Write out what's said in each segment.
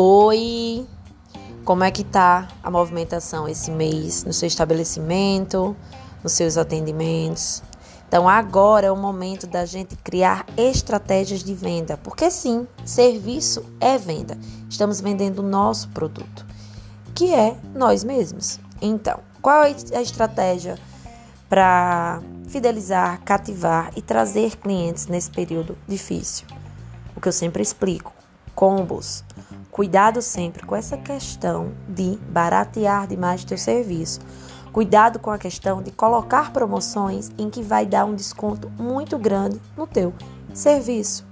Oi! Como é que tá a movimentação esse mês no seu estabelecimento, nos seus atendimentos? Então agora é o momento da gente criar estratégias de venda, porque sim, serviço é venda. Estamos vendendo o nosso produto, que é nós mesmos. Então, qual é a estratégia para fidelizar, cativar e trazer clientes nesse período difícil? O que eu sempre explico combos. Cuidado sempre com essa questão de baratear demais teu serviço. Cuidado com a questão de colocar promoções em que vai dar um desconto muito grande no teu serviço.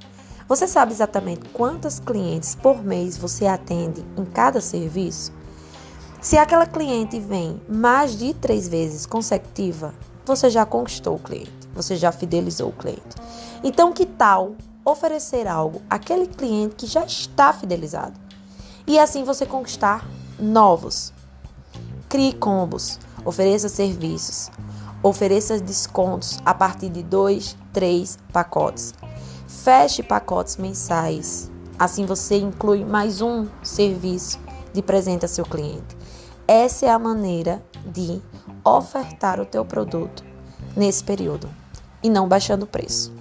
Você sabe exatamente quantas clientes por mês você atende em cada serviço? Se aquela cliente vem mais de três vezes consecutiva, você já conquistou o cliente, você já fidelizou o cliente. Então, que tal oferecer algo àquele cliente que já está fidelizado. E assim você conquistar novos. Crie combos, ofereça serviços, ofereça descontos a partir de dois, três pacotes. Feche pacotes mensais. Assim você inclui mais um serviço de presente a seu cliente. Essa é a maneira de ofertar o teu produto nesse período e não baixando o preço.